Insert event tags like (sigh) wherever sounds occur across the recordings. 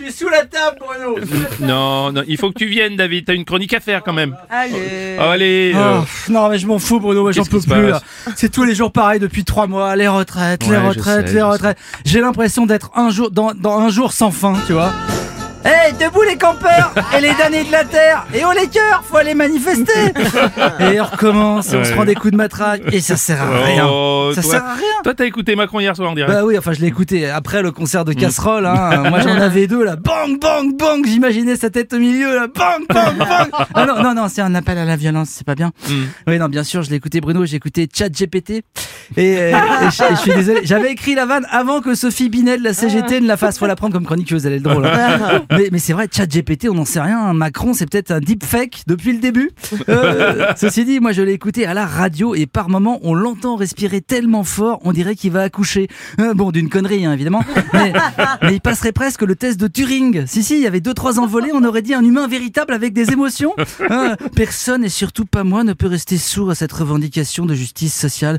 Je suis sous la table, Bruno. Non, non, il faut que tu viennes, David. T'as une chronique à faire quand même. Allez. Allez. euh, Oh, pff, non mais je m'en fous Bruno, moi j'en Qu'est-ce peux qui se plus. passe. C'est tous les jours pareil depuis trois mois, les retraites, les Ouais, je retraites, sais, les retraites. J'ai l'impression d'être un jour dans, dans un jour sans fin, tu vois. Hey, debout les campeurs (laughs) et les damnés de la terre et oh les cœurs, faut aller manifester. (laughs) et on recommence, et on se prend des coups de matraque et ça sert à rien. oh, ça toi, sert à rien. Toi, t'as écouté Macron hier soir, on dirait. Bah oui, enfin je l'ai écouté après le concert Mm. de casserole. Hein. (laughs) Moi j'en avais deux là, bang bang bang. J'imaginais sa tête au milieu là, bang bang bang. Ah non non non, c'est un appel à la violence, c'est pas bien. Mm. Oui non, bien sûr, je l'ai écouté Bruno, j'ai écouté Chat GPT et, euh, et je, et je suis désolé, j'avais écrit la vanne avant que Sophie Binet de la CGT ne la fasse. Faut la prendre comme chroniqueuse, elle est drôle. hein. (laughs) Mais, mais c'est vrai, Chat GPT, on n'en sait rien. hein. Macron, c'est peut-être un deepfake depuis le début. Euh, (laughs) ceci dit, moi je l'ai écouté à la radio et par moment on l'entend respirer tellement fort, on dirait qu'il va accoucher. Euh, bon, d'une connerie hein, évidemment, mais, (laughs) mais il passerait presque le test de Turing. Si si, il y avait deux trois envolées, on aurait dit un humain véritable avec des émotions. Euh, personne et surtout pas moi ne peut rester sourd à cette revendication de justice sociale.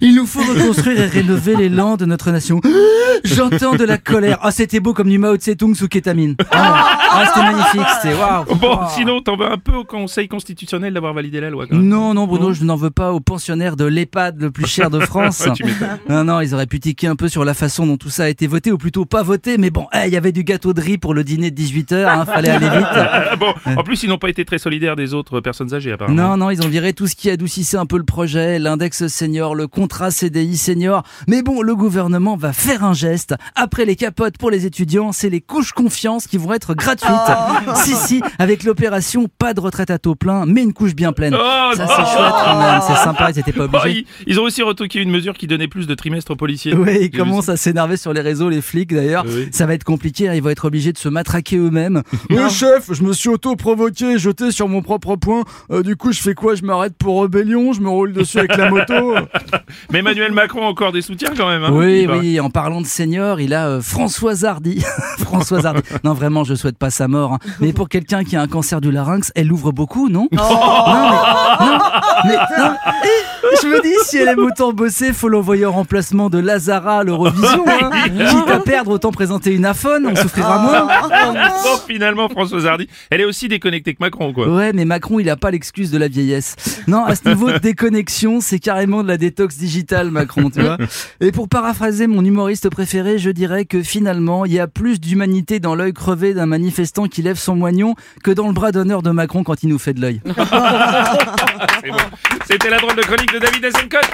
Il nous faut reconstruire et rénover les lands de notre nation. J'entends de la colère. Ah, c'était beau comme du Mao Tse-tung sous kétamine. Ah, ah, c'était magnifique, c'était waouh. Bon, Ah. sinon, t'en veux un peu au Conseil constitutionnel d'avoir validé la loi quand même. Non, non, Bruno, je n'en veux pas aux pensionnaires de l'EHPAD le plus cher de (laughs) France. Tu. Non, non, ils auraient pu tiquer un peu sur la façon dont tout ça a été voté, ou plutôt pas voté, mais bon, eh, il y avait du gâteau de riz pour le dîner de 18h, hein, fallait aller vite. (laughs) Bon, en plus, ils n'ont pas été très solidaires des autres personnes âgées, apparemment. Non, non, ils ont viré tout ce qui adoucissait un peu le projet, l'index senior, le contrat CDI senior. Mais bon, le gouvernement va faire un geste. Après les capotes pour les étudiants, c'est les couches confiance qui vont être gratuites. Si, si, avec l'opération pas de retraite à taux plein, mais une couche bien pleine. Oh, Ça, c'est chouette quand même, c'est sympa, ils étaient pas Oh, obligés. ils, ils ont aussi retoqué une mesure qui donnait plus de trimestres aux policiers. Oui, ils commencent à s'énerver sur les réseaux, les flics d'ailleurs. Oui. Ça va être compliqué, hein, ils vont être obligés de se matraquer eux-mêmes. (laughs) Le chef, je me suis auto-provoqué, jeté sur mon propre point. Euh, du coup, je fais quoi? Je m'arrête pour rébellion, je me roule dessus avec la moto? (laughs) Mais Emmanuel Macron a encore des soutiens quand même. hein, oui, oui, en parlant de senior, il a euh, Françoise Hardy. (laughs) Françoise Hardy. Non, vraiment, je souhaite pas sa mort. hein. Mais pour quelqu'un qui a un cancer du larynx, elle ouvre beaucoup, non? Non, mais, non, mais, non. Et je me dis, si elle aime autant bosser, faut l'envoyer en remplacement de Lazara à l'Eurovision. Hein. (laughs) Quitte à perdre, autant présenter une aphone, on souffrira moins. (laughs) Bon, finalement, Françoise Hardy, elle est aussi déconnectée que Macron, quoi. Ouais, mais Macron, il a pas l'excuse de la vieillesse. Non, à ce niveau de déconnexion, c'est carrément de la détox digitale, Macron, tu vois. Et pour paraphraser mon humoriste préféré, je dirais que finalement, il y a plus d'humanité dans l'œil crevé d'un manifestant qui lève son moignon que dans le bras d'honneur de Macron quand il nous fait de l'œil. (laughs) C'était la drôle de chronique de David Azencote.